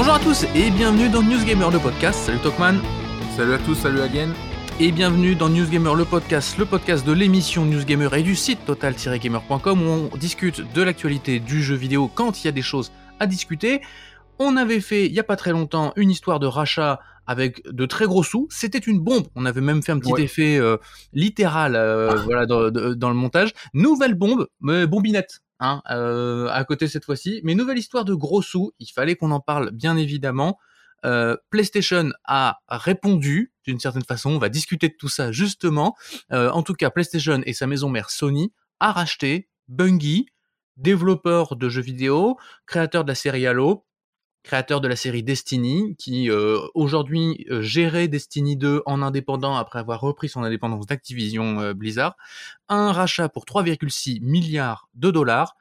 Bonjour à tous et bienvenue dans News Gamer le podcast. Salut Tokman. Salut à tous, salut again. Et bienvenue dans News Gamer le podcast, le podcast de l'émission News Gamer et du site total-gamer.com où on discute de l'actualité du jeu vidéo quand il y a des choses à discuter. On avait fait il y a pas très longtemps une histoire de rachat avec de très gros sous. C'était une bombe. On avait même fait un petit Ouais. effet euh, littéral euh, voilà, dans, dans le montage. Nouvelle bombe, mais bombinette. Hein, euh, à côté cette fois-ci, mais nouvelle histoire de gros sous. Il fallait qu'on en parle, bien évidemment. Euh, PlayStation a répondu d'une certaine façon. On va discuter de tout ça justement. Euh, en tout cas, PlayStation et sa maison mère Sony a racheté Bungie, développeur de jeux vidéo, créateur de la série Halo, créateur de la série Destiny, qui euh, aujourd'hui euh, gérait Destiny 2 en indépendant après avoir repris son indépendance d'Activision euh, Blizzard. Un rachat pour 3,6 milliards de dollars.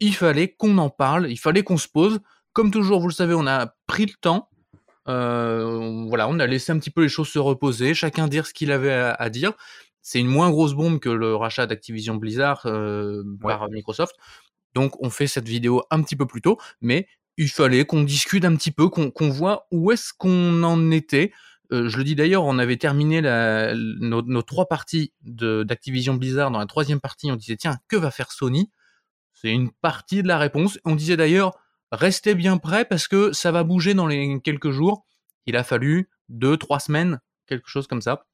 Il fallait qu'on en parle, il fallait qu'on se pose. Comme toujours, vous le savez, on a pris le temps. Euh, voilà, on a laissé un petit peu les choses se reposer, chacun dire ce qu'il avait à, à dire. C'est une moins grosse bombe que le rachat d'Activision Blizzard euh, par Microsoft. Donc on fait cette vidéo un petit peu plus tôt, mais il fallait qu'on discute un petit peu, qu'on voit où est-ce qu'on en était. Euh, je le dis d'ailleurs, on avait terminé nos, trois parties d'Activision Blizzard. Dans la troisième partie, on disait tiens, que va faire Sony? C'est une partie de la réponse. On disait d'ailleurs restez bien prêts parce que ça va bouger dans les quelques jours. Il a fallu deux, trois semaines, quelque chose comme ça.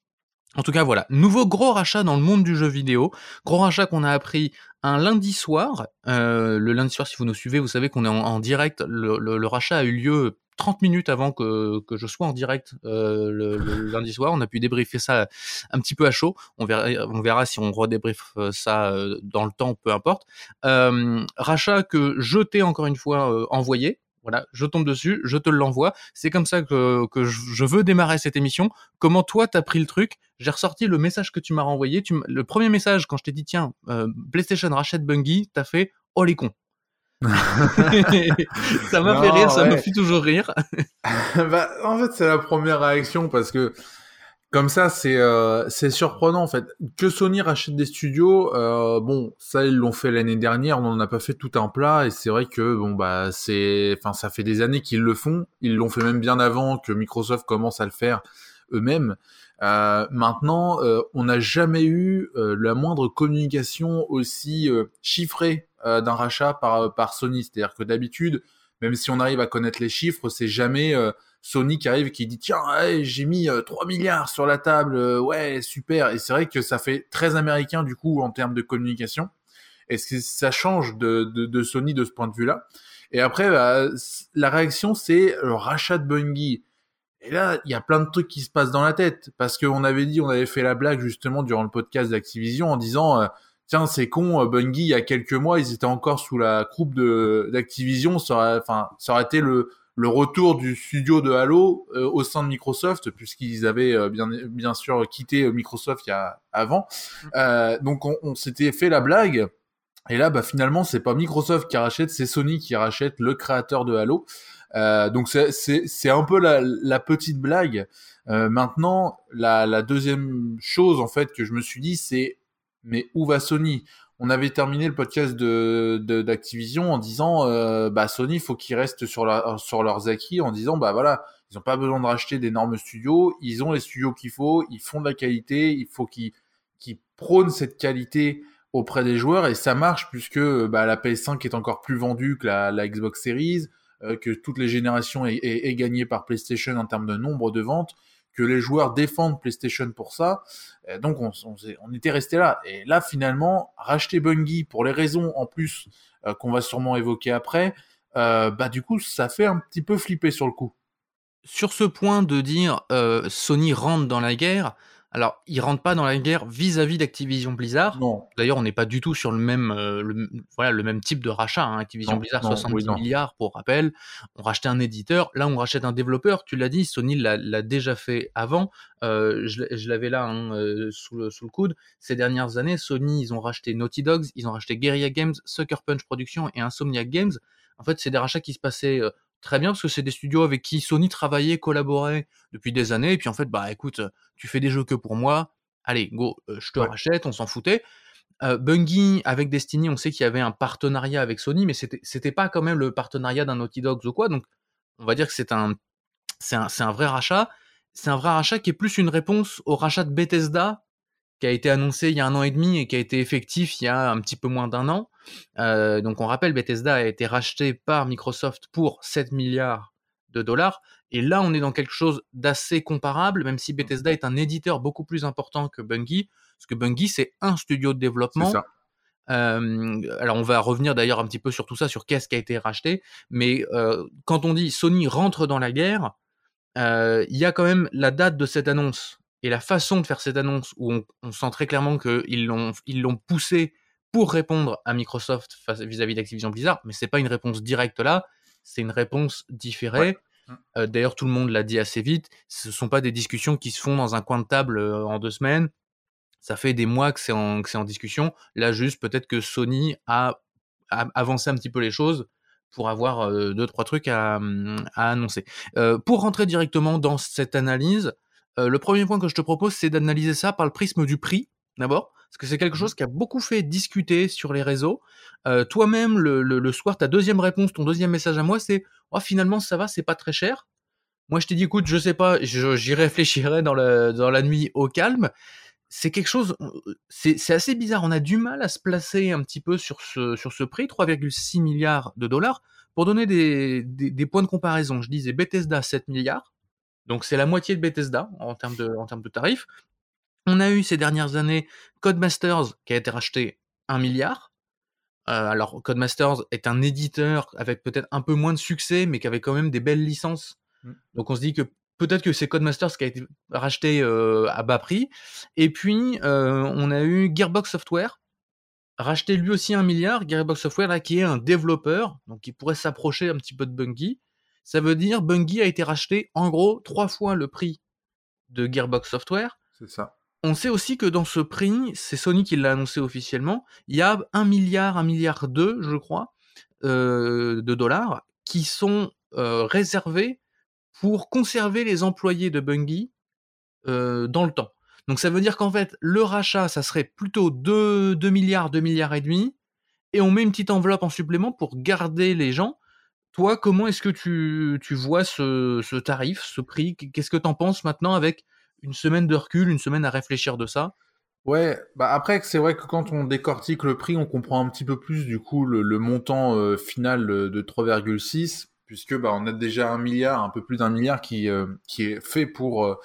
En tout cas, voilà. Nouveau gros rachat dans le monde du jeu vidéo. Gros rachat qu'on a appris un lundi soir. Euh, le lundi soir, si vous nous suivez, vous savez qu'on est en, en direct. Le, le- le rachat a eu lieu 30 minutes avant que, que je sois en direct euh, le, le lundi soir. On a pu débriefer ça un petit peu à chaud. On verra, on verra si on redébriefe ça euh, dans le temps, peu importe. Euh, rachat que je t'ai encore une fois envoyé. Voilà, je tombe dessus, je te l'envoie. C'est comme ça que, que je veux démarrer cette émission. Comment toi t'as pris le truc? J'ai ressorti le message que tu m'as renvoyé. Tu le premier message quand je t'ai dit tiens, euh, PlayStation rachète Bungie, t'as fait oh les cons. ça m'a fait rire, ça me fait toujours rire. bah, en fait, c'est la première réaction parce que comme ça, c'est euh, c'est surprenant en fait que Sony rachète des studios. euh, bon, ça ils l'ont fait l'année dernière, on n'en a pas fait tout un plat et c'est vrai que bon bah c'est, enfin ça fait des années qu'ils le font. Ils l'ont fait même bien avant que Microsoft commence à le faire eux-mêmes. Euh, maintenant, on n'a jamais eu la moindre communication aussi chiffrée d'un rachat par par Sony. C'est-à-dire que d'habitude, même si on arrive à connaître les chiffres, c'est jamais euh, Sony qui arrive et qui dit tiens j'ai mis euh, 3 milliards sur la table euh, ouais super. Et c'est vrai que ça fait très américain du coup en termes de communication. Est-ce que ça change de, de, Sony de ce point de vue là et après bah, la réaction c'est le rachat de Bungie. Et là il y a plein de trucs qui se passent dans la tête. Parce qu'on avait dit on avait fait la blague justement durant le podcast d'Activision en disant euh, tiens c'est con euh, Bungie il y a quelques mois ils étaient encore sous la croupe de d'Activision ça aurait enfin ça aurait été le le retour du studio de Halo euh, au sein de Microsoft, puisqu'ils avaient euh, bien, bien sûr quitté Microsoft il y a avant. Euh, donc on, on s'était fait la blague. Et là, bah, finalement, c'est pas Microsoft qui rachète, c'est Sony qui rachète le créateur de Halo. Donc c'est- un peu la, la petite blague. Maintenant, la, la deuxième chose en fait que je me suis dit, c'est mais où va Sony? On avait terminé le podcast de d'Activision en disant euh, bah Sony faut qu'ils restent sur la, sur leurs acquis en disant bah voilà ils ont pas besoin de racheter d'énormes studios ils ont les studios qu'il faut ils font de la qualité il faut qu'ils prônent cette qualité auprès des joueurs et ça marche puisque bah, la PS5 est encore plus vendue que la, Xbox Series euh, que toutes les générations est, gagnée par PlayStation en termes de nombre de ventes que les joueurs défendent PlayStation pour ça euh, donc on, était resté là. Et là finalement, racheter Bungie pour les raisons en plus euh, qu'on va sûrement évoquer après, euh, bah du coup ça fait un petit peu flipper sur le coup. Sur ce point de dire Sony rentre dans la guerre, alors il rentre pas dans la guerre vis-à-vis d'Activision Blizzard. Non, D'ailleurs, on n'est pas du tout sur le même, euh, le, voilà, le même type de rachat. Hein. Activision Non, Blizzard, non, 70 oui, non. milliards pour rappel. On rachetait un éditeur. Là, on rachète un développeur. Tu l'as dit, Sony l'a l'a déjà fait avant. Euh, je l'avais là hein, euh, sous, le, sous le coude. Ces dernières années, Sony, ils ont racheté Naughty Dogs, ils ont racheté Guerrilla Games, Sucker Punch Productions et Insomniac Games. En fait, c'est des rachats qui se passaient très bien parce que c'est des studios avec qui Sony travaillait, collaborait depuis des années. Et puis en fait, bah écoute, tu fais des jeux que pour moi. Allez, go, euh, je te Ouais. rachète, on s'en foutait. Euh, Bungie avec Destiny, on sait qu'il y avait un partenariat avec Sony, mais c'était c'était pas quand même le partenariat d'un Naughty Dogs ou quoi. Donc on va dire que c'est un, c'est un, un vrai rachat. C'est un vrai rachat qui est plus une réponse au rachat de Bethesda qui a été annoncé il y a un an et demi et qui a été effectif il y a un petit peu moins d'un an. Euh, donc on rappelle, Bethesda a été racheté par Microsoft pour 7 milliards de dollars. Et là, on est dans quelque chose d'assez comparable, même si Bethesda est un éditeur beaucoup plus important que Bungie, parce que Bungie, c'est un studio de développement. Ça. Euh, alors on va revenir d'ailleurs un petit peu sur tout ça, sur qu'est-ce qui a été racheté, mais euh, quand on dit Sony rentre dans la guerre, il y a quand même la date de cette annonce et la façon de faire cette annonce où on, sent très clairement qu'ils l'ont ils l'ont poussé pour répondre à Microsoft vis-à-vis d'Activision Blizzard, mais c'est pas une réponse directe là, c'est une réponse différée. Euh, d'ailleurs, tout le monde l'a dit assez vite. Ce sont pas des discussions qui se font dans un coin de table euh, en deux semaines. Ça fait des mois que c'est en, en, discussion. Là, juste peut-être que Sony a, avancé un petit peu les choses pour avoir euh, deux trois trucs à, à annoncer. pour rentrer directement dans cette analyse, le premier point que je te propose, c'est d'analyser ça par le prisme du prix, d'abord, parce que c'est quelque mmh chose qui a beaucoup fait discuter sur les réseaux. Euh, toi-même, le, soir, ta deuxième réponse, ton deuxième message à moi, c'est oh, finalement, ça va, c'est pas très cher. Moi, je t'ai dit, écoute, je sais pas, j'y réfléchirai dans, dans la nuit au calme. C'est quelque chose, c'est assez bizarre. On a du mal à se placer un petit peu sur ce, sur ce prix, 3,6 milliards de dollars. Pour donner des, des points de comparaison, je disais Bethesda 7 milliards, donc c'est la moitié de Bethesda en termes de, en termes de tarifs. On a eu ces dernières années Codemasters qui a été racheté 1 milliard. Euh, alors Codemasters est un éditeur avec peut-être un peu moins de succès, mais qui avait quand même des belles licences. Mmh. Donc on se dit que peut-être que c'est Codemasters qui a été racheté euh, à bas prix. Et puis euh, on a eu Gearbox Software racheté lui aussi un milliard. Gearbox Software là qui est un développeur, donc qui pourrait s'approcher un petit peu de Bungie. Ça veut dire Bungie a été racheté en gros trois fois le prix de Gearbox Software. C'est ça. On sait aussi que dans ce prix, c'est Sony qui l'a annoncé officiellement, il y a un milliard, un milliard deux, je crois, euh, de dollars qui sont euh, réservés pour conserver les employés de Bungie euh, dans le temps. Donc ça veut dire qu'en fait, le rachat, ça serait plutôt 2, 2 milliards, 2 milliards et demi, et on met une petite enveloppe en supplément pour garder les gens, toi, comment est-ce que tu, vois ce, ce, tarif, ce prix? Qu'est-ce que tu en penses maintenant avec une semaine de recul, une semaine à réfléchir de ça Ouais, bah après c'est vrai que quand on décortique le prix, on comprend un petit peu plus du coup le, montant euh, final de 3,6 puisque bah on a déjà un milliard, un peu plus d'un milliard qui euh, qui est fait pour euh,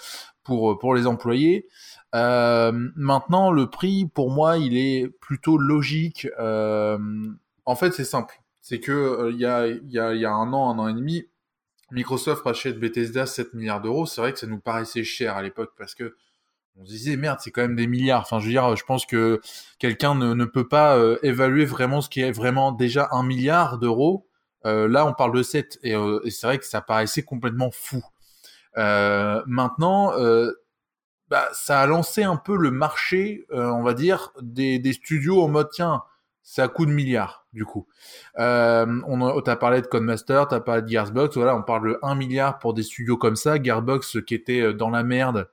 pour pour les employés. maintenant le prix pour moi il est plutôt logique. en fait c'est simple c'est que il y, a, a, y, a, un an, un an et demi, Microsoft rachète Bethesda 7 milliards d'euros. C'est vrai que ça nous paraissait cher à l'époque parce que on se disait merde, c'est quand même des milliards. Enfin, je veux dire, je pense que quelqu'un ne, peut pas euh, évaluer vraiment ce qui est vraiment déjà un milliard d'euros. Euh, là, on parle de 7 et, euh, et c'est vrai que ça paraissait complètement fou. maintenant, bah, ça a lancé un peu le marché, on va dire, des, des studios en mode tiens, c'est à coup de milliards, du coup. Euh, on t'as parlé de Codemaster, t'as parlé de Gearbox, voilà, on parle de 1 milliard pour des studios comme ça. Gearbox qui était euh, dans la merde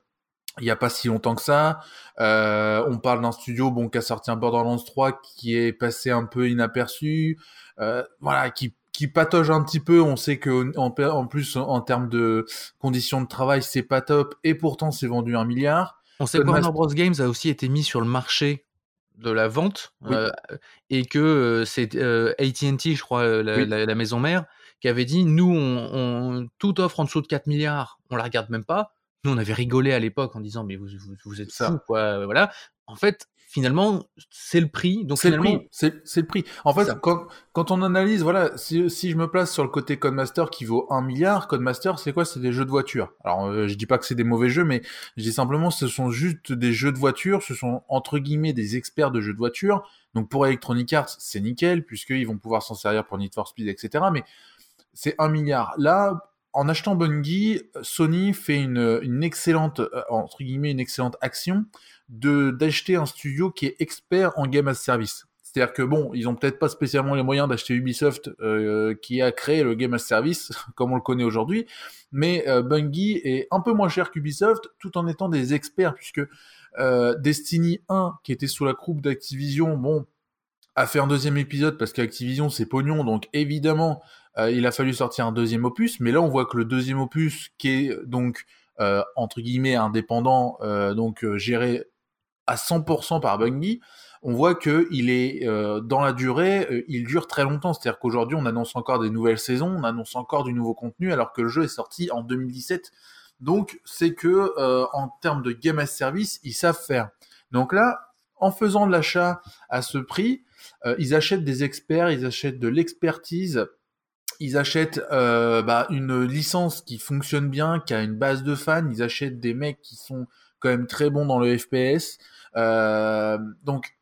il y a pas si longtemps que ça. Euh, on parle d'un studio bon qui a sorti un Borderlands 3 qui est passé un peu inaperçu, euh, voilà, qui qui patauge un petit peu. On sait que en, en plus en termes de conditions de travail c'est pas top et pourtant c'est vendu un milliard. On sait que Warner Bros Games a aussi été mis sur le marché de la vente euh, et que euh, c'est euh, AT&T, je crois, la, maison mère, qui avait dit nous, on, on, toute offre en dessous de 4 milliards, on la regarde même pas. Nous, on avait rigolé à l'époque en disant mais vous, vous, êtes fous quoi, voilà. En fait, finalement, c'est le prix. Donc c'est le prix. C'est le prix. En fait, quand, quand on analyse, voilà, si, si je me place sur le côté Codemaster qui vaut 1 milliard, Codemaster, c'est quoi? C'est des jeux de voiture. Alors, euh, je dis pas que c'est des mauvais jeux, mais je dis simplement, ce sont juste des jeux de voiture. Ce sont entre guillemets des experts de jeux de voiture. Donc pour Electronic Arts, c'est nickel puisqu'ils vont pouvoir s'en servir pour Need for Speed, etc. Mais c'est 1 milliard. Là, en achetant Bungie, Sony fait une, excellente, euh, entre guillemets, une excellente action d'acheter un studio qui est expert en game as service. C'est-à-dire que bon, ils ont peut-être pas spécialement les moyens d'acheter Ubisoft euh, qui a créé le game as service comme on le connaît aujourd'hui, mais euh, Bungie est un peu moins cher qu'Ubisoft tout en étant des experts puisque Destiny 1 qui était sous la croupe d'Activision, bon, a fait un deuxième épisode parce qu'Activision c'est pognon donc évidemment euh, il a fallu sortir un deuxième opus, mais là on voit que le deuxième opus, qui est donc euh, entre guillemets indépendant, euh, donc géré à 100% par Bungie, on voit que il est dans la durée, il dure très longtemps. C'est-à-dire qu'aujourd'hui, on annonce encore des nouvelles saisons, on annonce encore du nouveau contenu, alors que le jeu est sorti en 2017. Donc, c'est que en termes de game as service, ils savent faire. Donc là, en faisant de l'achat à ce prix, ils achètent des experts, ils achètent de l'expertise ils achètent euh, bah, une licence qui fonctionne bien, qui a une base de fans, ils achètent des mecs qui sont quand même très bons dans le FPS. Euh, donc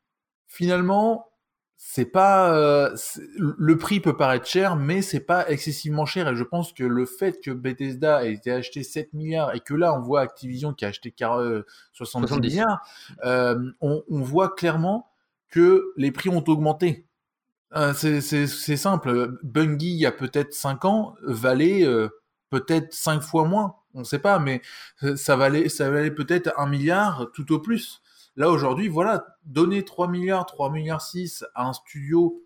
finalement, c'est pas euh, le prix peut paraître cher, mais c'est pas excessivement cher. Et je pense que le fait que Bethesda ait été acheté 7 milliards et que là on voit Activision qui a acheté 70 milliards, on, on voit clairement que les prix ont augmenté. Euh, c'est simple. Bungie, il y a peut-être 5 ans, valait euh, peut-être 5 fois moins. On ne sait pas, mais euh, ça valait, ça valait peut-être 1 milliard tout au plus. Là, aujourd'hui, voilà, donner 3 milliards, 3 milliards 6 à un studio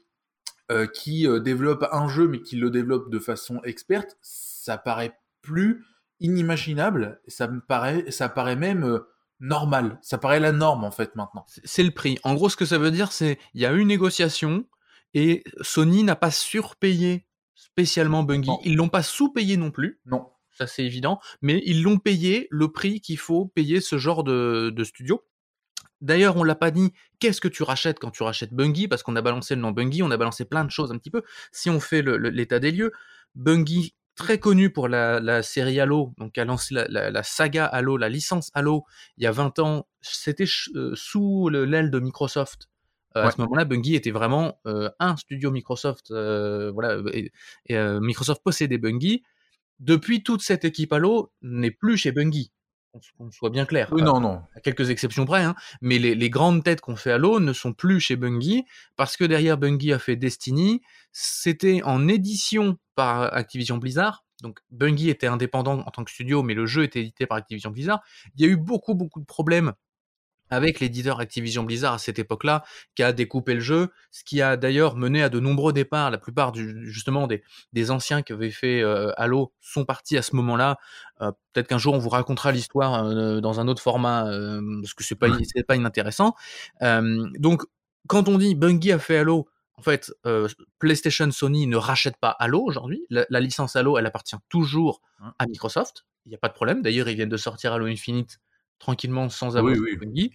qui développe un jeu, mais qui le développe de façon experte, ça paraît plus inimaginable. Ça me paraît, ça paraît même normal. Ça paraît la norme, en fait, maintenant. C'est le prix. En gros, ce que ça veut dire, c'est il y a eu une négociation et Sony n'a pas surpayé spécialement Bungie. Ils l'ont pas sous-payé non plus. Non. Ça c'est évident. Mais ils l'ont payé le prix qu'il faut payer ce genre de, studio. D'ailleurs, on l'a pas dit, qu'est-ce que tu rachètes quand tu rachètes Bungie? Parce qu'on a balancé le nom Bungie, on a balancé plein de choses un petit peu. Si on fait l'état des lieux, Bungie, très connu pour la, série Halo, donc a lancé la, saga Halo, la licence Halo, il y a 20 ans, c'était euh, sous l'aile de Microsoft. Euh, à ce moment-là, Bungie était vraiment euh, un studio Microsoft. Euh, voilà, et, Microsoft possédait Bungie. Depuis, toute cette équipe Halo n'est plus chez Bungie. Qu'on soit bien clair. Oui, non, non. À quelques exceptions près, hein. mais les, grandes têtes qu'on fait Halo ne sont plus chez Bungie parce que derrière Bungie a fait Destiny. C'était en édition par Activision Blizzard. Donc Bungie était indépendant en tant que studio, mais le jeu était édité par Activision Blizzard. Il y a eu beaucoup, beaucoup de problèmes avec l'éditeur Activision Blizzard à cette époque-là, qui a découpé le jeu, ce qui a d'ailleurs mené à de nombreux départs. La plupart du, justement des, des anciens qui avaient fait euh, Halo sont partis à ce moment-là. Euh, peut-être qu'un jour on vous racontera l'histoire euh, dans un autre format, parce que c'est pas c'est pas inintéressant. donc quand on dit Bungie a fait Halo, en fait, PlayStation, Sony ne rachètent pas Halo aujourd'hui. La, la, licence Halo, elle appartient toujours à Microsoft. Il n'y a pas de problème. D'ailleurs, ils viennent de sortir Halo Infinite tranquillement sans avoir oui, Bungie.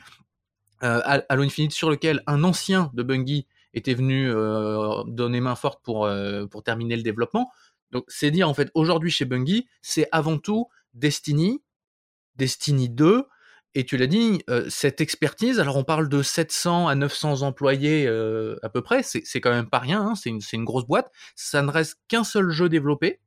Euh, Halo Infinite sur lequel un ancien de Bungie était venu euh, donner main forte pour, euh, pour terminer le développement. Donc c'est dire en fait aujourd'hui chez Bungie, c'est avant tout Destiny, Destiny 2, et tu l'as dit, cette expertise, alors on parle de 700 à 900 employés à peu près, c'est quand même pas rien, hein, c'est une, une, grosse boîte, ça ne reste qu'un seul jeu développé,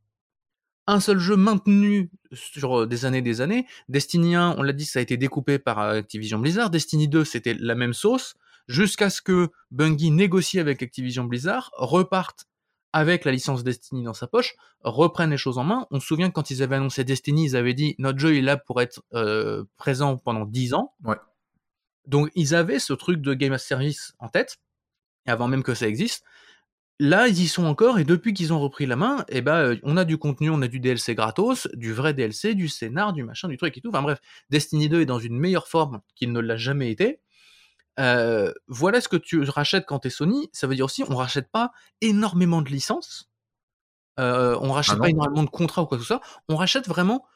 un seul jeu maintenu sur euh, des années des années. Destiny 1, on l'a dit, ça a été découpé par euh, Activision Blizzard. Destiny 2, c'était la même sauce, jusqu'à ce que Bungie négocie avec Activision Blizzard, reparte avec la licence Destiny dans sa poche, reprenne les choses en main. On se souvient que quand ils avaient annoncé Destiny, ils avaient dit notre jeu est là pour être euh, présent pendant 10 ans. Ouais. Donc ils avaient ce truc de game as service en tête, avant même que ça existe. Là, ils y sont encore, et depuis qu'ils ont repris la main, eh ben, euh, on a du contenu, on a du DLC gratos, du vrai DLC, du scénar, du machin, du truc et tout. Enfin bref, Destiny 2 est dans une meilleure forme qu'il ne l'a jamais été. Euh, voilà ce que tu rachètes quand t'es Sony. Ça veut dire aussi, on rachète pas énormément de licences. Euh, on rachète ah pas énormément de contrats ou quoi que ce soit. On rachète vraiment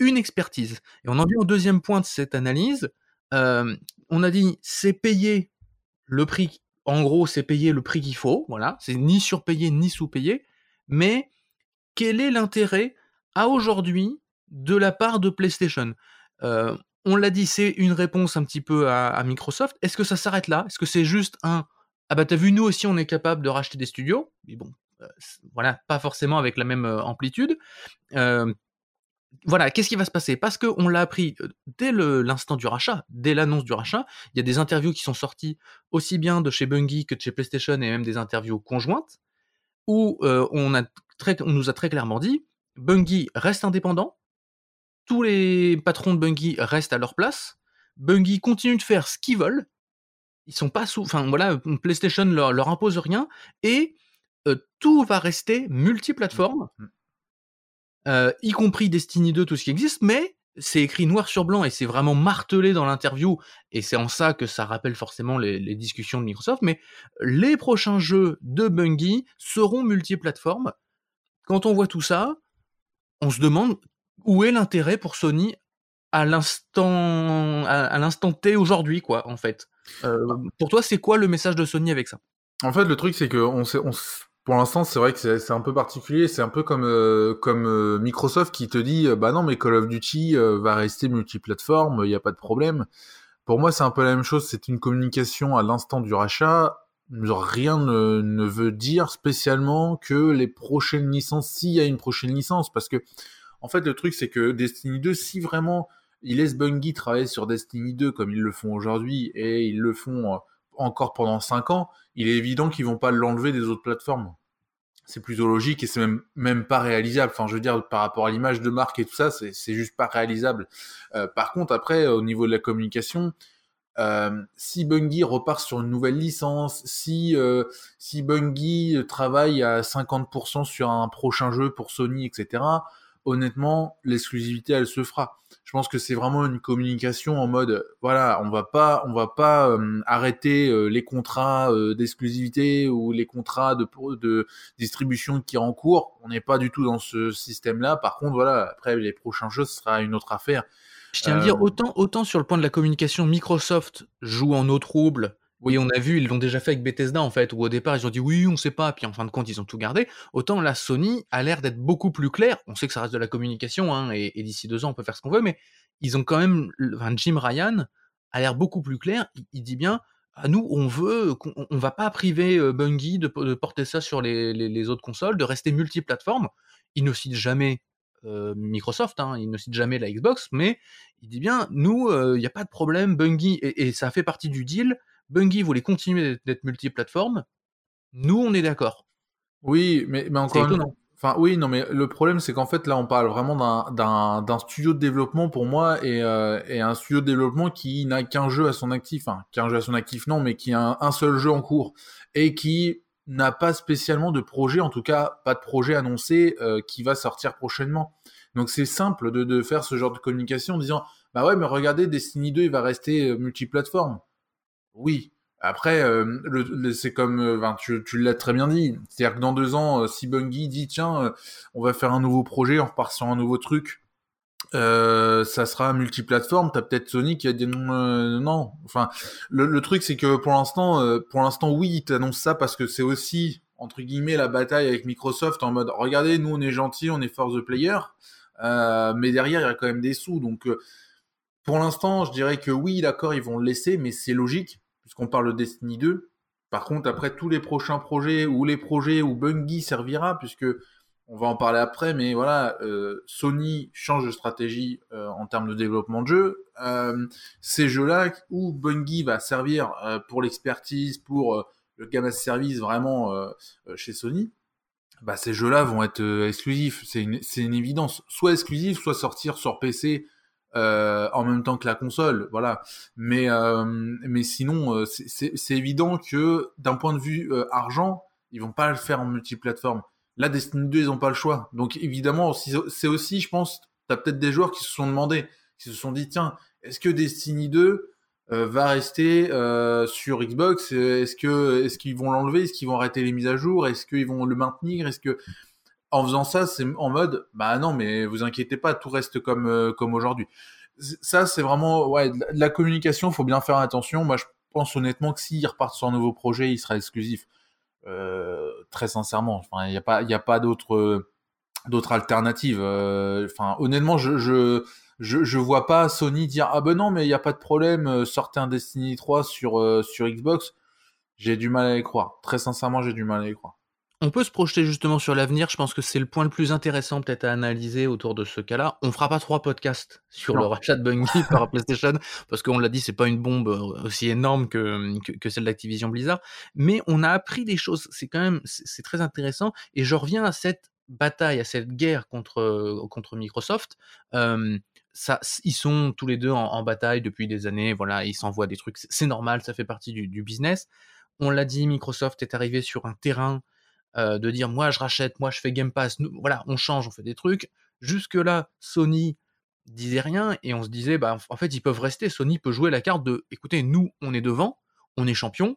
une expertise. Et on en vient au deuxième point de cette analyse. on a dit, c'est payer le prix en gros, c'est payer le prix qu'il faut, voilà, c'est ni surpayé ni sous-payé, mais quel est l'intérêt à aujourd'hui de la part de PlayStation? Euh, On l'a dit, c'est une réponse un petit peu à, Microsoft. Est-ce que ça s'arrête là? Est-ce que c'est juste un ah bah t'as vu, nous aussi on est capable de racheter des studios, mais bon, euh, voilà, pas forcément avec la même euh, amplitude voilà, qu'est-ce qui va se passer? Parce qu'on l'a appris euh, dès l'instant du rachat, dès l'annonce du rachat, il y a des interviews qui sont sorties aussi bien de chez Bungie que de chez PlayStation et même des interviews conjointes où euh, on, a nous a très clairement dit Bungie reste indépendant, tous les patrons de Bungie restent à leur place, Bungie continue de faire ce qu'ils veulent, ils sont pas sous, enfin voilà, PlayStation leur, leur impose rien et tout va rester multiplateforme, Mmh. y compris Destiny 2, tout ce qui existe, mais c'est écrit noir sur blanc et c'est vraiment martelé dans l'interview, et c'est en ça que ça rappelle forcément les, discussions de Microsoft, mais les prochains jeux de Bungie seront multiplateformes. Quand on voit tout ça, on se demande où est l'intérêt pour Sony à l'instant à, l'instant T aujourd'hui, quoi, en fait. Euh, pour toi, c'est quoi le message de Sony avec ça? En fait, le truc, c'est que on on, pour l'instant, c'est vrai que c'est un peu particulier. C'est un peu comme euh, comme euh, Microsoft qui te dit, bah non, mais Call of Duty euh, va rester multiplateforme, il n'y a pas de problème. Pour moi, c'est un peu la même chose. C'est une communication à l'instant du rachat. Rien ne, ne, veut dire spécialement que les prochaines licences, s'il y a une prochaine licence, parce que en fait, le truc, c'est que Destiny 2, si vraiment ils laissent Bungie travailler sur Destiny 2 comme ils le font aujourd'hui et ils le font encore pendant 5 ans, il est évident qu'ils vont pas l'enlever des autres plateformes. C'est plutôt logique et c'est même, même pas réalisable. Enfin, je veux dire, par rapport à l'image de marque et tout ça, c'est juste pas réalisable. Euh, par contre, après, au niveau de la communication, euh, si Bungie repart sur une nouvelle licence, si euh, si Bungie travaille à 50% sur un prochain jeu pour Sony, etc honnêtement, l'exclusivité, elle se fera. Je pense que c'est vraiment une communication en mode, voilà, on va pas, on va pas euh, arrêter euh, les contrats euh, d'exclusivité ou les contrats de, de distribution qui sont en cours. On n'est pas du tout dans ce système-là. Par contre, voilà, après les prochains jeux, ce sera une autre affaire. Je tiens à dire, autant, autant sur le point de la communication, Microsoft joue en eau trouble oui, on a vu, ils l'ont déjà fait avec Bethesda en fait, où au départ ils ont dit oui, on sait pas, puis en fin de compte ils ont tout gardé. Autant la Sony a l'air d'être beaucoup plus claire. On sait que ça reste de la communication, hein, et, d'ici deux ans on peut faire ce qu'on veut, mais ils ont quand même, Jim Ryan a l'air beaucoup plus clair. Il, dit bien, à ah, nous on veut, on, va pas priver euh, Bungie de, porter ça sur les, autres consoles, de rester multiplateforme. Il ne cite jamais euh, Microsoft, hein, il ne cite jamais la Xbox, mais il dit bien, nous, il euh, n'y a pas de problème, Bungie, et ça fait partie du deal Bungie voulait continuer d'être multiplateforme. Nous, on est d'accord. Oui, mais, mais encore une Enfin, oui, non, mais le problème, c'est qu'en fait, là, on parle vraiment d'un studio de développement pour moi et, euh, et un studio de développement qui n'a qu'un jeu à son actif. Enfin, qu'un jeu à son actif, non, mais qui a un, seul jeu en cours et qui n'a pas spécialement de projet, en tout cas, pas de projet annoncé euh, qui va sortir prochainement. Donc, c'est simple de, de faire ce genre de communication en disant, bah ouais, mais regardez, Destiny 2, il va rester euh, multiplateforme. Oui. Après, euh, c'est comme, euh, tu, tu l'as très bien dit. C'est-à-dire que dans deux ans, euh, si Bungie dit tiens, on va faire un nouveau projet, on repart sur un nouveau truc, ça sera multiplateforme. T'as peut-être Sony qui a dit non. Enfin, le, truc c'est que pour l'instant, pour l'instant, oui, ils t'annoncent ça parce que c'est aussi entre guillemets la bataille avec Microsoft en mode regardez, nous on est gentil, on est force de player, mais derrière il y a quand même des sous. Donc pour l'instant, je dirais que oui, d'accord, ils vont le laisser, mais c'est logique puisqu'on parle de Destiny 2. Par contre, après tous les prochains projets ou les projets où Bungie servira, puisque on va en parler après, mais voilà, euh, Sony change de stratégie euh, en termes de développement de jeu. Euh, ces jeux-là où Bungie va servir pour l'expertise, pour le gamma service vraiment chez Sony, bah, ces jeux-là vont être exclusifs. C'est une, une, évidence. Soit exclusifs, soit sortir sur PC euh, en même temps que la console, voilà. Mais euh, mais sinon, euh, c'est évident que d'un point de vue argent, ils vont pas le faire en multiplateforme. Là, Destiny 2, ils ont pas le choix. Donc évidemment, c'est aussi, je pense, t'as peut-être des joueurs qui se sont demandé, qui se sont dit, tiens, est-ce que Destiny 2 va rester sur Xbox? Est-ce que est-ce qu'ils vont l'enlever? Est-ce qu'ils vont arrêter les mises à jour? Est-ce qu'ils vont le maintenir? Est-ce que en faisant ça, c'est en mode, bah non, mais vous inquiétez pas, tout reste comme euh, comme aujourd'hui. Ça, c'est vraiment, ouais, la communication, faut bien faire attention. Moi, je pense honnêtement que s'ils repartent sur un nouveau projet, il sera exclusif. Euh, très sincèrement, il n'y a pas, il a pas d'autres d'autres alternatives. Euh, enfin, honnêtement, je, je je, je vois pas Sony dire ah ben non mais il n'y a pas de problème sortez un Destiny 3 sur sur Xbox j'ai du mal à y croire très sincèrement j'ai du mal à y croire on peut se projeter justement sur l'avenir. Je pense que c'est le point le plus intéressant peut-être à analyser autour de ce cas-là. On fera pas trois podcasts sur le rachat de Bungie par PlayStation parce qu'on l'a dit, c'est pas une bombe euh, aussi énorme que, que, celle d'Activision Blizzard. Mais on a appris des choses. C'est quand même c'est très intéressant. Et je reviens à cette bataille, à cette guerre contre contre Microsoft. ça, ils sont tous les deux en, bataille depuis des années. Voilà, ils s'envoient des trucs. C'est normal, ça fait partie du, du business. On l'a dit, Microsoft est arrivé sur un terrain euh, de dire moi je rachète, moi je fais Game Pass, nous, voilà, on change, on fait des trucs. Jusque-là, Sony disait rien et on se disait, bah, en fait, ils peuvent rester. Sony peut jouer la carte de écoutez, nous, on est devant, on est champion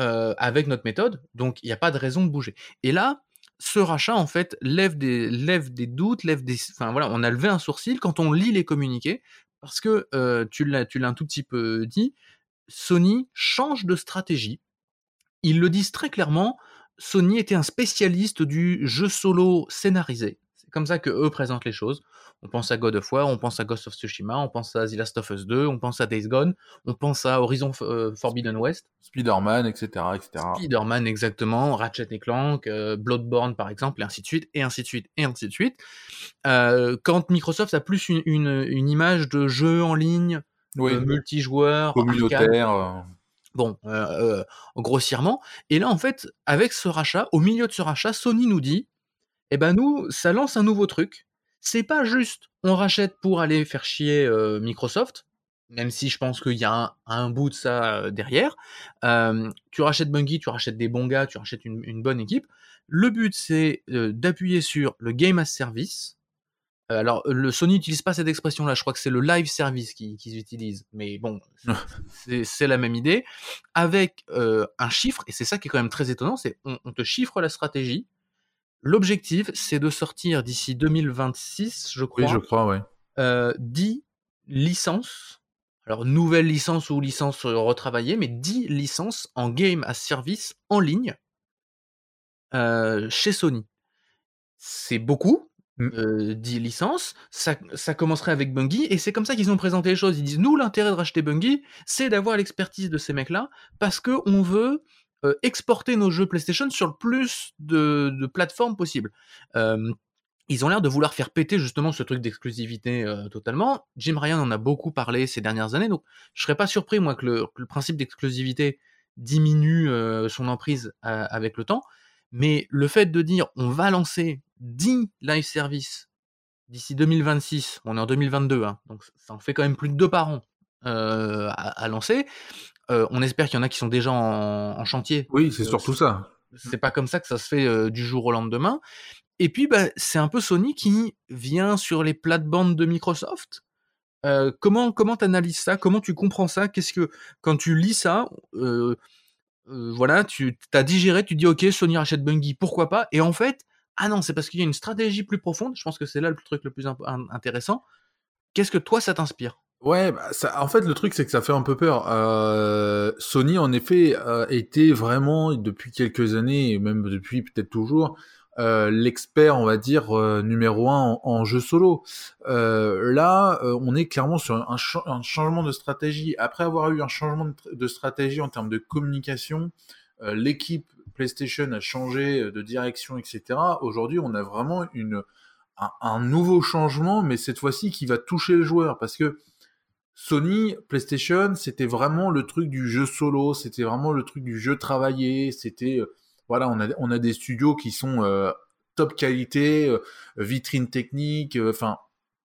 euh, avec notre méthode, donc il n'y a pas de raison de bouger. Et là, ce rachat, en fait, lève des, lève des doutes, lève des. Enfin voilà, on a levé un sourcil quand on lit les communiqués, parce que euh, tu l'as un tout petit peu dit, Sony change de stratégie. Ils le disent très clairement, Sony était un spécialiste du jeu solo scénarisé. C'est comme ça que eux présentent les choses. On pense à God of War, on pense à Ghost of Tsushima, on pense à The Last of Us 2, on pense à Days Gone, on pense à Horizon euh, Forbidden West. Spider-Man, etc., etc. Spider-Man, exactement, Ratchet et Clank, euh, Bloodborne, par exemple, et ainsi de suite, et ainsi de suite, et ainsi de suite. Euh, quand Microsoft a plus une, une, image de jeu en ligne, multijoueur, communautaire. Bon, grossièrement. Et là, en fait, avec ce rachat, au milieu de ce rachat, Sony nous dit, eh ben nous, ça lance un nouveau truc c'est pas juste on rachète pour aller faire chier euh, Microsoft, même si je pense qu'il y a un, bout de ça euh, derrière. Euh, tu rachètes Bungie, tu rachètes des bons gars, tu rachètes une, bonne équipe. Le but, c'est d'appuyer sur le game as service. Alors, le Sony n'utilise pas cette expression-là, je crois que c'est le live service qu'ils utilisent, mais bon, c'est la même idée, avec un chiffre, et c'est ça qui est quand même très étonnant, c'est on, on te chiffre la stratégie, L'objectif, c'est de sortir d'ici 2026, je crois. Oui, je crois, ouais. Euh, 10 licences. Alors, nouvelles licences ou licences retravaillées, mais 10 licences en game à service en ligne euh, chez Sony. C'est beaucoup. Euh, 10 licences. Ça, ça, commencerait avec Bungie, et c'est comme ça qu'ils ont présenté les choses. Ils disent, nous, l'intérêt de racheter Bungie, c'est d'avoir l'expertise de ces mecs-là, parce qu'on veut euh, exporter nos jeux PlayStation sur le plus de, plateformes possible. ils ont l'air de vouloir faire péter justement ce truc d'exclusivité euh, totalement. Jim Ryan en a beaucoup parlé ces dernières années, donc je serais pas surpris moi que le, principe d'exclusivité diminue euh, son emprise avec le temps. Mais le fait de dire on va lancer 10 live services d'ici 2026, on est en 2022, hein, donc ça en fait quand même plus de deux par an à, lancer. Euh, on espère qu'il y en a qui sont déjà en, chantier. Oui, c'est surtout ça. C'est pas comme ça que ça se fait euh, du jour au lendemain. Et puis, bah, c'est un peu Sony qui vient sur les plates-bandes de Microsoft. Euh, comment comment t'analyses ça? Comment tu comprends ça? Qu'est-ce que quand tu lis ça, voilà, tu as digéré, tu dis ok, Sony rachète Bungie, pourquoi pas? Et en fait, ah non, c'est parce qu'il y a une stratégie plus profonde. Je pense que c'est là le truc le plus intéressant. Qu'est-ce que toi ça t'inspire? Ouais, bah, en fait, le truc, c'est que ça fait un peu peur. Sony, en effet, était vraiment, depuis quelques années, et même depuis peut-être toujours, euh, l'expert, on va dire, euh, numéro un en, jeu solo. Euh, là, euh, on est clairement sur un, changement de stratégie. Après avoir eu un changement de, stratégie en termes de communication, l'équipe PlayStation a changé de direction, etc. Aujourd'hui, on a vraiment une, un, un nouveau changement, mais cette fois-ci qui va toucher le joueur, parce que Sony, PlayStation, c'était vraiment le truc du jeu solo, c'était vraiment le truc du jeu travaillé, c'était euh, voilà, on a on a des studios qui sont euh, top qualité, euh, vitrine technique, enfin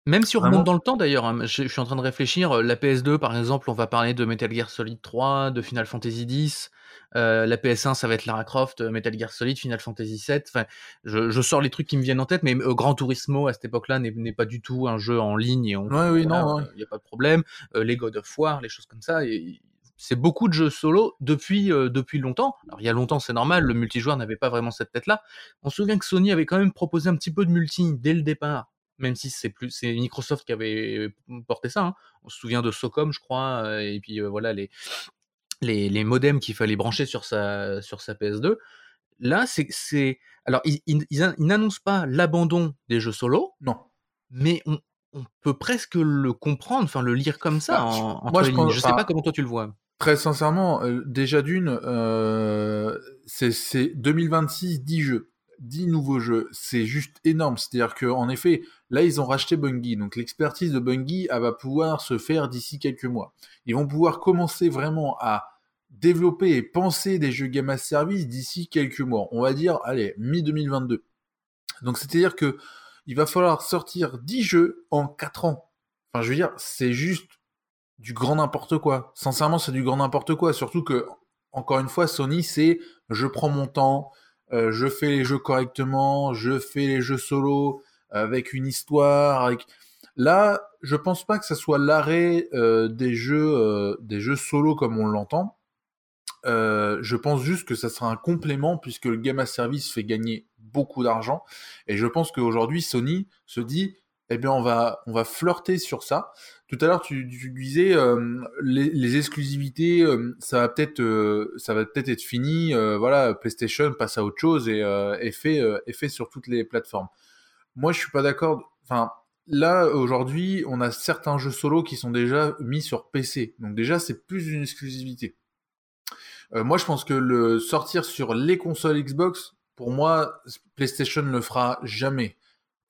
même si on remonte dans le temps d'ailleurs, hein, je, suis en train de réfléchir, la PS2 par exemple, on va parler de Metal Gear Solid 3, de Final Fantasy X, euh, la PS1 ça va être Lara Croft, Metal Gear Solid, Final Fantasy 7, enfin je, je, sors les trucs qui me viennent en tête, mais euh, Gran Turismo à cette époque-là n'est pas du tout un jeu en ligne et on, ouais, oui, non, il n'y a pas de problème, euh, les God of War, les choses comme ça, c'est beaucoup de jeux solo depuis depuis longtemps. Alors il y a longtemps, c'est normal, le multijoueur n'avait pas vraiment cette tête-là. On se souvient que Sony avait quand même proposé un petit peu de multi dès le départ même si c'est plus c'est Microsoft qui avait porté ça. Hein. On se souvient de Socom, je crois, euh, et puis euh, voilà les, les, les modems qu'il fallait brancher sur sa sur sa PS2. Là, c'est alors ils, ils, n'annoncent pas l'abandon des jeux solo, non, mais on, on, peut presque le comprendre, enfin le lire comme ça. Bah, en, moi, je, pense, je sais pas comment toi tu le vois. Très sincèrement, euh, déjà d'une, c'est 2026, 10 jeux. 10 nouveaux jeux, c'est juste énorme. C'est-à-dire que en effet, là ils ont racheté Bungie, donc l'expertise de Bungie elle va pouvoir se faire d'ici quelques mois. Ils vont pouvoir commencer vraiment à développer et penser des jeux Game as Service d'ici quelques mois. On va dire, allez, mi 2022. Donc c'est-à-dire que il va falloir sortir 10 jeux en 4 ans. Enfin, je veux dire, c'est juste du grand n'importe quoi. Sincèrement, c'est du grand n'importe quoi. Surtout que, encore une fois, Sony, c'est je prends mon temps, euh, je fais les jeux correctement, je fais les jeux solo avec une histoire. Avec... Là, je pense pas que ça soit l'arrêt euh, des jeux, euh, des jeux solo comme on l'entend. je pense juste que ça sera un complément puisque le game as service fait gagner beaucoup d'argent. Et je pense qu'aujourd'hui, Sony se dit, eh bien, on va, on va flirter sur ça. Tout à l'heure, tu, disais euh, les, exclusivités, euh, ça va peut-être, euh, ça va peut-être être fini. voilà, PlayStation passe à autre chose et est fait, est fait sur toutes les plateformes. Moi, je suis pas d'accord. Enfin, là aujourd'hui, on a certains jeux solo qui sont déjà mis sur PC. Donc déjà, c'est plus une exclusivité. moi, je pense que le sortir sur les consoles Xbox, pour moi, PlayStation ne le fera jamais.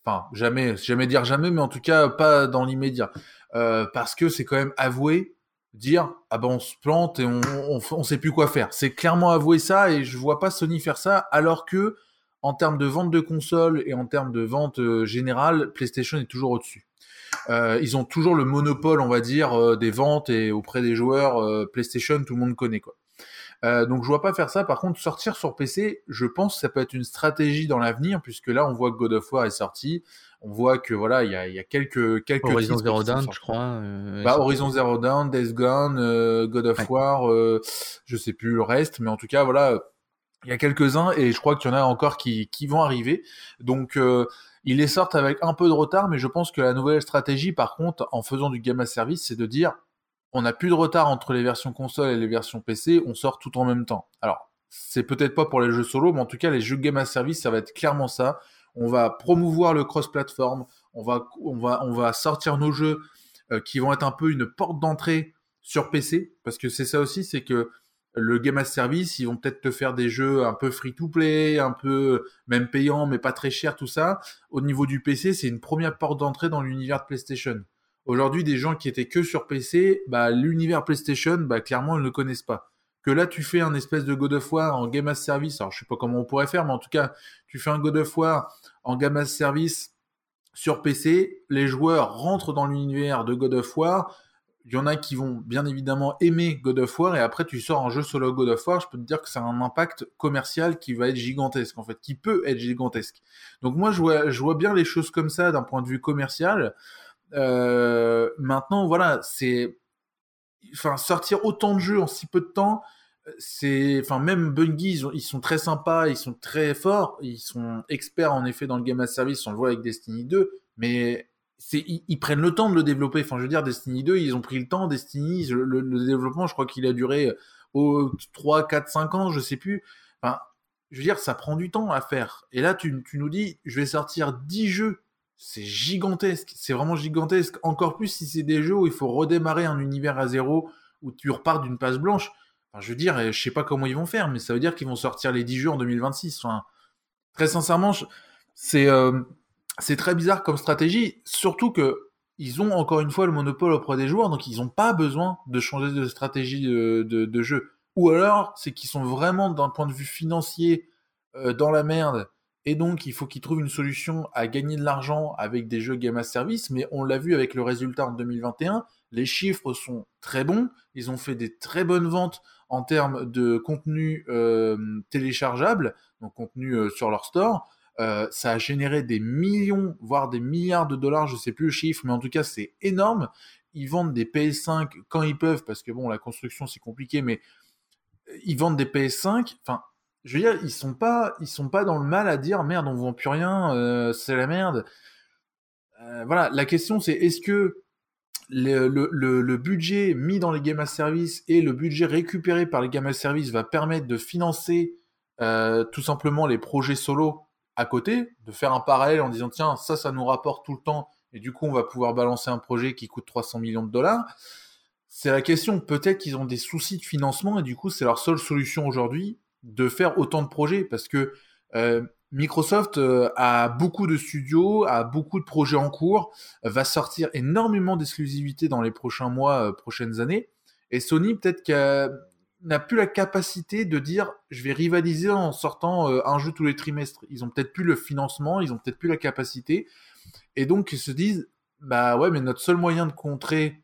Enfin, jamais, jamais dire jamais, mais en tout cas pas dans l'immédiat. Euh, parce que c'est quand même avouer, dire ah ben on se plante et on, on, sait plus quoi faire. C'est clairement avouer ça et je vois pas Sony faire ça alors que en termes de vente de consoles et en termes de vente euh, générale, PlayStation est toujours au-dessus. Euh, ils ont toujours le monopole, on va dire, euh, des ventes et auprès des joueurs PlayStation, tout le monde connaît quoi. Donc je vois pas faire ça. Par contre, sortir sur PC, je pense que ça peut être une stratégie dans l'avenir, puisque là, on voit que God of War est sorti. On voit que voilà, il y a, y a, quelques quelques Horizon Zero Dawn, je crois. Euh, bah, Horizon Zero Dawn, Death Gone, euh, God of War, euh, je sais plus le reste, mais en tout cas voilà, il y a quelques uns et je crois qu'il y en a encore qui qui vont arriver. Donc ils les sortent avec un peu de retard, mais je pense que la nouvelle stratégie, par contre, en faisant du game as service, c'est de dire on n'a plus de retard entre les versions console et les versions PC, on sort tout en même temps. Alors, c'est peut-être pas pour les jeux solo, mais en tout cas, les jeux game as service, ça va être clairement ça. On va promouvoir le cross-platform, on va, sortir nos jeux euh, qui vont être un peu une porte d'entrée sur PC, parce que c'est ça aussi, c'est que le game as service, ils vont peut-être te faire des jeux un peu free-to-play, un peu même payants, mais pas très chers, tout ça. Au niveau du PC, c'est une première porte d'entrée dans l'univers de PlayStation. Aujourd'hui, des gens qui étaient que sur PC, bah, l'univers PlayStation, bah, clairement, ils ne le connaissent pas. Que là, tu fais un espèce de God of War en Game as Service, alors je sais pas comment on pourrait faire, mais en tout cas, tu fais un God of War en Game as Service sur PC, les joueurs rentrent dans l'univers de God of War, il y en a qui vont bien évidemment aimer God of War, et après tu sors un jeu solo God of War, je peux te dire que ça a un impact commercial qui va être gigantesque, en fait, qui peut être gigantesque. Donc moi, je vois, bien les choses comme ça d'un point de vue commercial. Euh, maintenant, voilà, c'est, enfin, sortir autant de jeux en si peu de temps, c'est, enfin, même Bungie, ils, sont très sympas, ils sont très forts, ils sont experts en effet dans le game as service, on le voit avec Destiny 2, mais c'est, ils, prennent le temps de le développer. Enfin, je veux dire, Destiny 2, ils ont pris le temps. Destiny, le, développement, je crois qu'il a duré au 3, 4, 5 ans, je sais plus. Enfin, je veux dire, ça prend du temps à faire. Et là, tu, tu nous dis, je vais sortir 10 jeux c'est gigantesque, c'est vraiment gigantesque. Encore plus si c'est des jeux où il faut redémarrer un univers à zéro, où tu repars d'une passe blanche. Enfin, je veux dire, je sais pas comment ils vont faire, mais ça veut dire qu'ils vont sortir les 10 jeux en 2026. Enfin, très sincèrement, c'est euh, c'est très bizarre comme stratégie, surtout que ils ont encore une fois le monopole auprès des joueurs, donc ils n'ont pas besoin de changer de stratégie de, de, jeu. Ou alors, c'est qu'ils sont vraiment d'un point de vue financier euh, dans la merde et donc, il faut qu'ils trouvent une solution à gagner de l'argent avec des jeux game as service, mais on l'a vu avec le résultat en 2021, les chiffres sont très bons, ils ont fait des très bonnes ventes en termes de contenu euh, téléchargeable, donc contenu euh, sur leur store. Euh, ça a généré des millions, voire des milliards de dollars, je sais plus le chiffre, mais en tout cas c'est énorme. Ils vendent des PS5 quand ils peuvent, parce que bon, la construction c'est compliqué, mais ils vendent des PS5. Enfin, je veux dire, ils sont pas, ils sont pas dans le mal à dire merde, on vend plus rien, euh, c'est la merde. Euh, voilà, la question c'est est-ce que le, budget mis dans les games as service et le budget récupéré par les games as service va permettre de financer euh, tout simplement les projets solo à côté, de faire un parallèle en disant tiens ça ça nous rapporte tout le temps et du coup on va pouvoir balancer un projet qui coûte 300 millions de dollars. C'est la question. Peut-être qu'ils ont des soucis de financement et du coup c'est leur seule solution aujourd'hui de faire autant de projets parce que euh, Microsoft euh, a beaucoup de studios, a beaucoup de projets en cours, va sortir énormément d'exclusivités dans les prochains mois, euh, prochaines années. Et Sony peut-être n'a plus la capacité de dire je vais rivaliser en sortant un jeu tous les trimestres. Ils ont peut-être plus le financement, ils ont peut-être plus la capacité. Et donc ils se disent bah ouais mais notre seul moyen de contrer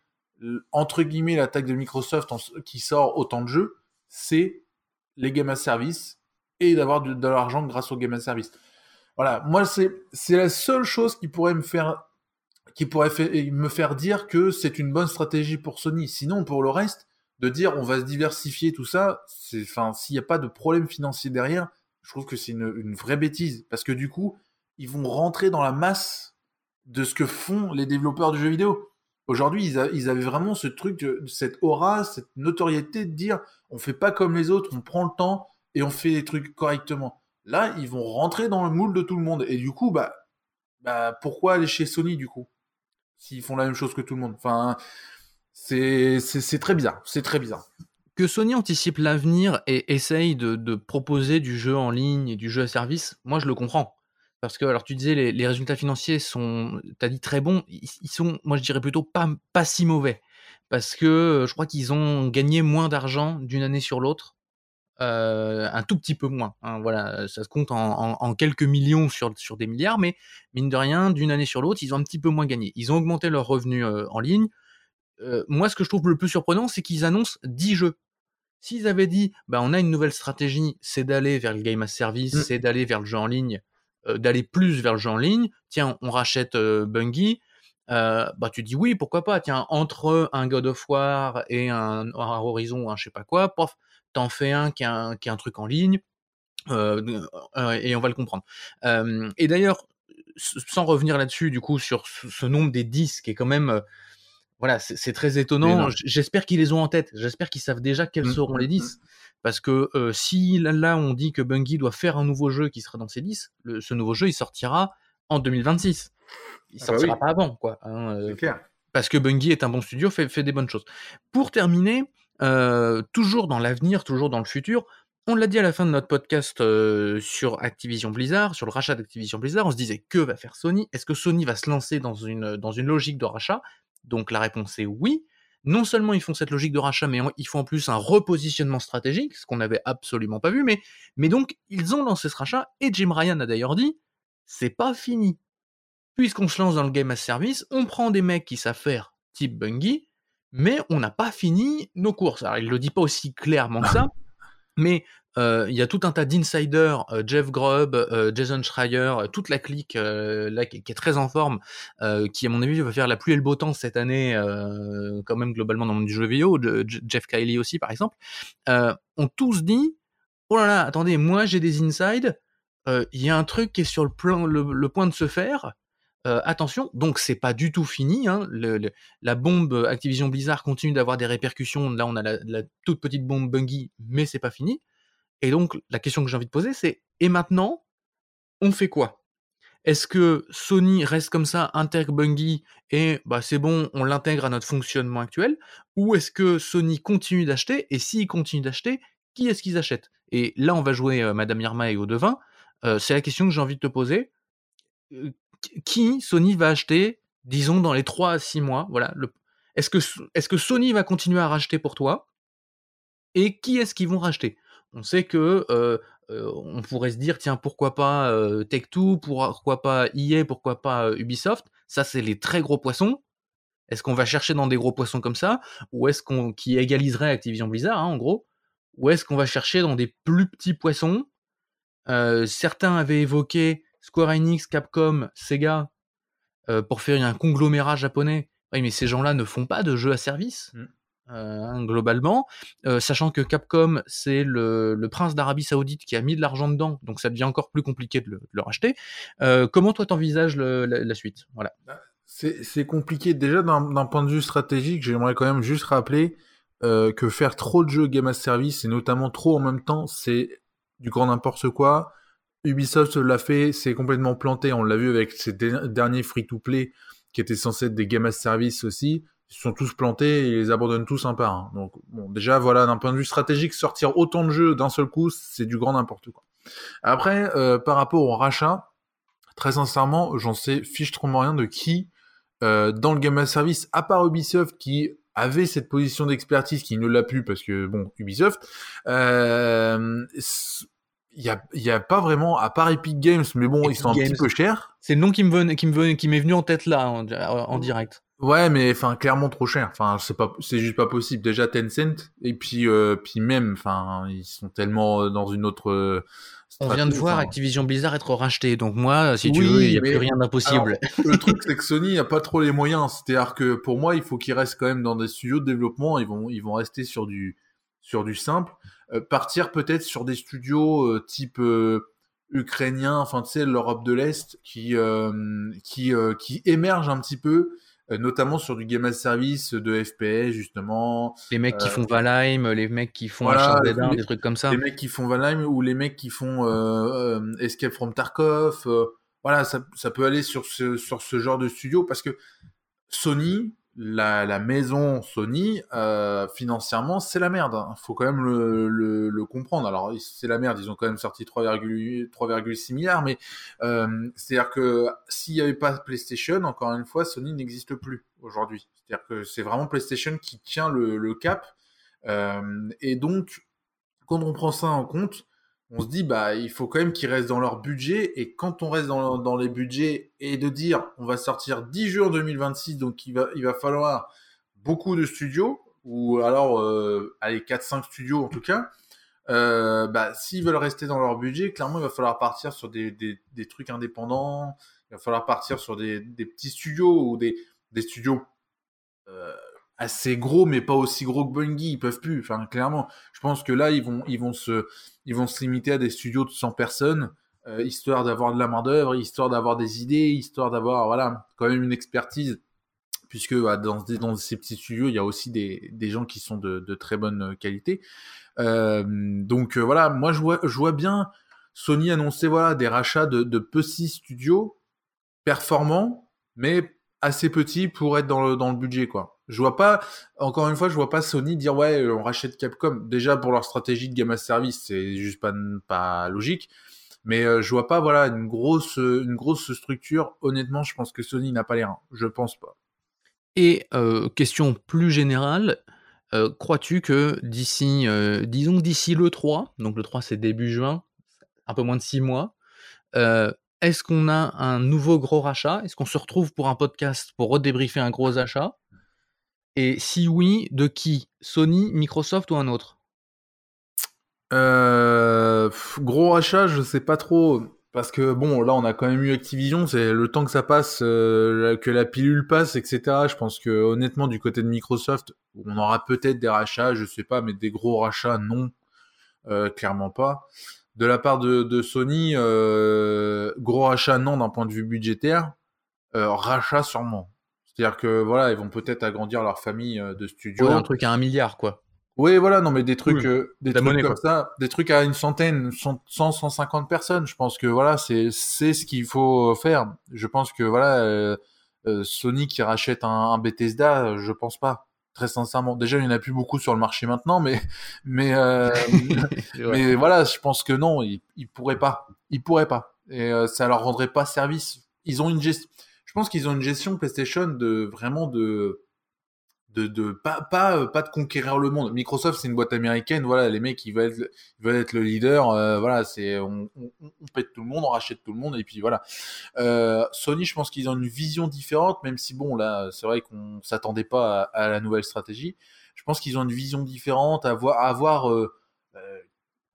entre guillemets l'attaque de Microsoft qui sort autant de jeux, c'est les game as service et d'avoir de, l'argent grâce au game as service. Voilà, moi c'est la seule chose qui pourrait me faire qui pourrait me faire dire que c'est une bonne stratégie pour Sony. Sinon pour le reste, de dire on va se diversifier tout ça, s'il n'y a pas de problème financier derrière, je trouve que c'est une, vraie bêtise parce que du coup ils vont rentrer dans la masse de ce que font les développeurs de jeux vidéo. Aujourd'hui, ils, avaient vraiment ce truc, cette aura, cette notoriété de dire on fait pas comme les autres, on prend le temps et on fait les trucs correctement. Là, ils vont rentrer dans le moule de tout le monde. Et du coup, bah, bah pourquoi aller chez Sony du coup S'ils font la même chose que tout le monde? Enfin, c'est très bizarre. C'est très bizarre. Que Sony anticipe l'avenir et essaye de, proposer du jeu en ligne et du jeu à service, moi je le comprends. Parce que, alors tu disais, les, les résultats financiers sont, tu as dit très bons, ils, ils, sont, moi je dirais plutôt pas, pas si mauvais. Parce que je crois qu'ils ont gagné moins d'argent d'une année sur l'autre euh, un tout petit peu moins. Hein, voilà, ça se compte en, en, en, quelques millions sur, sur des milliards, mais mine de rien, d'une année sur l'autre, ils ont un petit peu moins gagné. Ils ont augmenté leurs revenus euh, en ligne. Euh, moi, ce que je trouve le plus surprenant, c'est qu'ils annoncent 10 jeux. S'ils avaient dit, bah, on a une nouvelle stratégie, c'est d'aller vers le game as service, mmh. c'est d'aller vers le jeu en ligne, euh, d'aller plus vers le jeu en ligne. Tiens, on rachète euh, Bungie. Euh, bah tu dis oui, pourquoi pas? Tiens, entre un God of War et un, un Horizon, un je sais pas quoi, pof, t'en fais un qui est un, qui un truc en ligne, euh, euh, et on va le comprendre. Euh, et d'ailleurs, sans revenir là-dessus, du coup, sur ce nombre des 10 qui est quand même... voilà, c'est très étonnant. J'espère qu'ils les ont en tête. J'espère qu'ils savent déjà quels mmh, seront mmh, les 10. Parce que euh, si là, là, on dit que Bungie doit faire un nouveau jeu qui sera dans ces 10, le, ce nouveau jeu, il sortira en 2026. Il sortira ah bah oui. pas avant, quoi. Hein, euh, clair. Parce que Bungie est un bon studio, fait, fait des bonnes choses. Pour terminer, euh, toujours dans l'avenir, toujours dans le futur. On l'a dit à la fin de notre podcast euh, sur Activision Blizzard, sur le rachat d'Activision Blizzard, on se disait que va faire Sony? Est-ce que Sony va se lancer dans une, dans une logique de rachat? Donc la réponse est oui. Non seulement ils font cette logique de rachat, mais ils font en plus un repositionnement stratégique, ce qu'on n'avait absolument pas vu, mais, mais donc ils ont lancé ce rachat, et Jim Ryan a d'ailleurs dit, c'est pas fini. Puisqu'on se lance dans le game as service, on prend des mecs qui savent faire type Bungie, mais on n'a pas fini nos courses. Alors, il le dit pas aussi clairement que ça, mais il y a tout un tas d'insiders, euh, Jeff Grubb, euh, Jason Schreier, toute la clique là qui, est très en forme, qui à mon avis va faire la pluie et le beau temps cette année, quand même globalement dans le monde du jeu vidéo. Jeff Kiley aussi par exemple, ont tous dit oh là là, attendez, moi j'ai des insides, il y a un truc qui est sur le, point de se faire. Euh, attention, donc c'est pas du tout fini. Hein, la bombe Activision Blizzard continue d'avoir des répercussions. Là, on a la, la toute petite bombe Bungie, mais c'est pas fini. Et donc, la question que j'ai envie de poser, c'est et maintenant, on fait quoi? Est-ce que Sony reste comme ça, intègre Bungie et bah c'est bon, on l'intègre à notre fonctionnement actuel? Ou est-ce que Sony continue d'acheter Et s'ils continuent d'acheter, qui est-ce qu'ils achètent? Et là, on va jouer euh, Madame Irma et au devin. Euh, c'est la question que j'ai envie de te poser. Qui Sony va acheter, disons, dans les 3 à 6 mois? Voilà. Est-ce que, est que Sony va continuer à racheter pour toi? Et qui est-ce qu'ils vont racheter? On sait que on pourrait se dire, tiens, pourquoi pas euh, Tech2, pourquoi pas EA, pourquoi pas Ubisoft? Ça, c'est les très gros poissons. Est-ce qu'on va chercher dans des gros poissons comme ça? Ou est-ce qu'on qui égaliserait Activision Blizzard, hein, en gros? Ou est-ce qu'on va chercher dans des plus petits poissons? Certains avaient évoqué Square Enix, Capcom, Sega, pour faire un conglomérat japonais. Oui, mais ces gens-là ne font pas de jeux à service, mm. Euh, globalement. Euh, sachant que Capcom, c'est le, prince d'Arabie Saoudite qui a mis de l'argent dedans, donc ça devient encore plus compliqué de le, racheter. Euh, comment toi t'envisages la, la, suite? Voilà. Bah, c'est compliqué. Déjà, d'un point de vue stratégique, j'aimerais quand même juste rappeler que faire trop de jeux game as service, et notamment trop en même temps, c'est du grand n'importe quoi Ubisoft l'a fait, c'est complètement planté. On l'a vu avec ces derniers free-to-play qui étaient censés être des game as service aussi. Ils sont tous plantés et ils les abandonnent tous un par un. Donc, bon, déjà, voilà, d'un point de vue stratégique, sortir autant de jeux d'un seul coup, c'est du grand n'importe quoi. Après, euh, par rapport au rachat, très sincèrement, j'en sais fiche trop rien de qui, euh, dans le game as service, à part Ubisoft qui avait cette position d'expertise qui ne l'a plus parce que, bon, Ubisoft, euh, il y a, y a pas vraiment, à part Epic Games, mais bon, Epic ils sont Games. un petit peu chers. C'est le nom qui me venait, qui me venait, qui m'est venu en tête là, en, en direct. Ouais, mais enfin clairement trop cher. Enfin, c'est pas, c'est juste pas possible. Déjà Tencent et puis euh, puis même, enfin, ils sont tellement euh, dans une autre. euh, On vient de voir enfin. Activision Blizzard être racheté, donc moi, si tu Oui, veux, il n'y a mais- plus rien d'impossible. Le truc, c'est que Sony n'a pas trop les moyens. C'est-à-dire que pour moi, il faut qu'ils restent quand même dans des studios de développement. Ils vont, ils vont rester sur du, sur du simple. Euh, partir peut-être sur des studios euh, type euh, ukrainien, enfin tu sais, l'Europe de l'Est, qui, euh, qui, euh, qui émergent un petit peu, notamment sur du game as service de FPS justement. Les mecs qui Euh, font Valheim, les mecs qui font voilà, Uncharted 1, les- des trucs comme ça. Les mecs qui font Valheim ou les mecs qui font euh, euh, Escape from Tarkov, euh, voilà, ça, ça peut aller sur ce, sur ce genre de studio parce que Sony, la, maison Sony, euh, financièrement, c'est la merde. Il faut quand même le, comprendre. Alors, c'est la merde, ils ont quand même sorti 3,8 3,6 milliards, mais euh, c'est-à-dire que s'il n'y avait pas PlayStation, encore une fois, Sony n'existe plus aujourd'hui. C'est-à-dire que c'est vraiment PlayStation qui tient le, le cap. Euh, et donc, quand on prend ça en compte, on se dit bah il faut quand même qu'ils restent dans leur budget. Et quand on reste dans, les budgets et de dire on va sortir 10 jeux en 2026 donc il va falloir beaucoup de studios ou alors euh, allez 4 5 studios en tout cas euh, bah s'ils veulent rester dans leur budget clairement il va falloir partir sur des, des, des trucs indépendants. Il va falloir partir sur des, des petits studios ou des, des studios euh, assez gros mais pas aussi gros que Bungie ils peuvent plus enfin clairement. Je pense que là ils vont ils vont se ils vont se limiter à des studios de 100 personnes euh, histoire d'avoir de la main d'œuvre histoire d'avoir des idées histoire d'avoir voilà quand même une expertise puisque bah, dans, ces petits studios il y a aussi des, des gens qui sont de, de très bonne qualité. Euh, donc euh, voilà moi je vois je vois bien Sony annoncer voilà des rachats de, de petits studios performants mais assez petits pour être dans le, dans le budget quoi je vois pas, encore une fois, je vois pas Sony dire ouais, on rachète Capcom. Déjà pour leur stratégie de game as service, c'est juste pas pas logique. Mais euh, je vois pas voilà une grosse une grosse structure. Honnêtement, je pense que Sony n'a pas les reins. Je pense pas. Et euh, question plus générale, euh, crois-tu que d'ici, euh, disons d'ici le 3, donc le 3 c'est début juin, un peu moins de 6 mois, est-ce qu'on a un nouveau gros rachat? Est-ce qu'on se retrouve pour un podcast pour redébriefer un gros achat? Et si oui, de qui? Sony, Microsoft ou un autre? Euh, gros rachat, je sais pas trop. Parce que bon, là, on a quand même eu Activision. C'est le temps que ça passe, euh, que la pilule passe, etc. Je pense que honnêtement, du côté de Microsoft, on aura peut-être des rachats, je sais pas, mais des gros rachats, non, Euh, clairement pas. De la part de, de Sony, euh, gros rachat, non, d'un point de vue budgétaire. Euh, rachat, sûrement. C'est-à-dire que voilà, ils vont peut-être agrandir leur famille euh, de studios. Ouais, un truc à un milliard, quoi. Oui, voilà, non, mais des trucs, Oui. euh, des trucs monnaie, comme quoi. ça, des trucs à une centaine, cent- 100, 150 personnes. Je pense que voilà, c'est c'est ce qu'il faut faire. Je pense que voilà, Sony qui rachète un, un Bethesda, je pense pas. Très sincèrement. Déjà, il y en a plus beaucoup sur le marché maintenant, mais mais euh, mais voilà, je pense que non, ils, ils pourraient pas. Ils pourraient pas. Et euh, ça leur rendrait pas service. Ils ont une gestion. Je pense qu'ils ont une gestion PlayStation de vraiment de de, pas pas euh, pas de conquérir le monde. Microsoft c'est une boîte américaine, voilà, les mecs ils veulent être, le leader, euh, voilà, c'est on, pète tout le monde, on rachète tout le monde et puis voilà. Euh, Sony, je pense qu'ils ont une vision différente, même si bon là, c'est vrai qu'on s'attendait pas à, la nouvelle stratégie. Je pense qu'ils ont une vision différente, avoir, avoir euh, euh,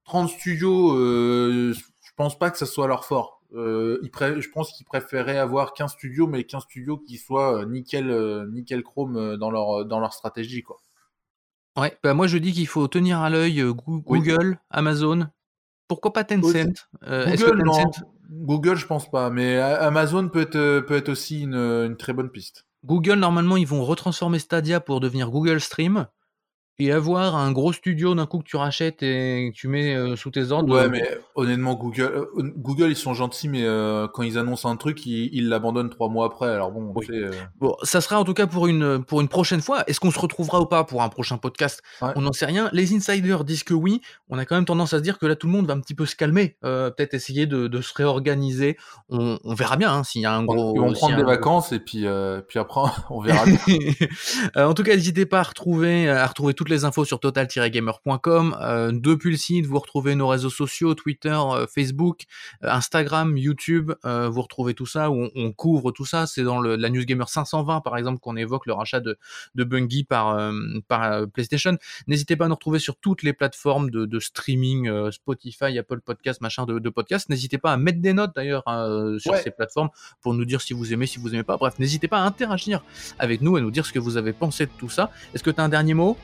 30 studios, je pense pas que ça soit leur fort. Euh, je pense qu'ils préféraient avoir 15 studios, mais 15 studios qui soient euh, nickel, euh, nickel chrome dans leur, dans leur stratégie, quoi. Ouais, bah moi je dis qu'il faut tenir à l'œil Oui. Google, Amazon. Pourquoi pas Tencent. Euh, que Google, non. Google, je pense pas, mais Amazon peut être, peut être aussi une, une très bonne piste. Google, normalement, ils vont retransformer Stadia pour devenir Google Stream et avoir un gros studio d'un coup que tu rachètes et que tu mets euh, sous tes ordres. Ouais, Euh, mais honnêtement, Google, euh, Google, ils sont gentils, mais euh, quand ils annoncent un truc, ils l'abandonnent trois mois après. Alors bon, Oui. euh, Bon, ça sera en tout cas pour une, pour une prochaine fois. Est-ce qu'on se retrouvera ou pas pour un prochain podcast? Ouais. On n'en sait rien. Les insiders disent que oui. On a quand même tendance à se dire que là, tout le monde va un petit peu se calmer. Euh, Peut-être essayer de, de se réorganiser. On, on verra bien hein, s'il y a un gros. ils vont y prendre des un vacances et puis, euh, puis après, on verra. bien. Euh, en tout cas, n'hésitez pas à retrouver, à retrouver tout toutes les infos sur total-gamer.com. Euh, depuis le site, vous retrouvez nos réseaux sociaux, Twitter, euh, Facebook, euh, Instagram, YouTube. vous retrouvez tout ça, où on, couvre tout ça. C'est dans le, la News Gamer 520, par exemple, qu'on évoque le rachat de, de Bungie par, par PlayStation. N'hésitez pas à nous retrouver sur toutes les plateformes de, de streaming, Spotify, Apple Podcast, machin de, de podcast. N'hésitez pas à mettre des notes d'ailleurs sur ces plateformes pour nous dire si vous aimez, si vous aimez pas. Bref, n'hésitez pas à interagir avec nous, à nous dire ce que vous avez pensé de tout ça. Est-ce que tu as un dernier mot?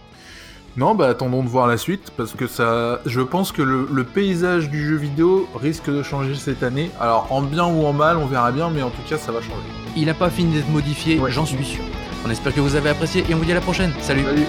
Non, bah attendons de voir la suite parce que ça, je pense que le, paysage du jeu vidéo risque de changer cette année. Alors en bien ou en mal, on verra bien, mais en tout cas, ça va changer. Il n'a pas fini d'être modifié, j'en suis sûr. On espère que vous avez apprécié et on vous dit à la prochaine. Salut. Salut.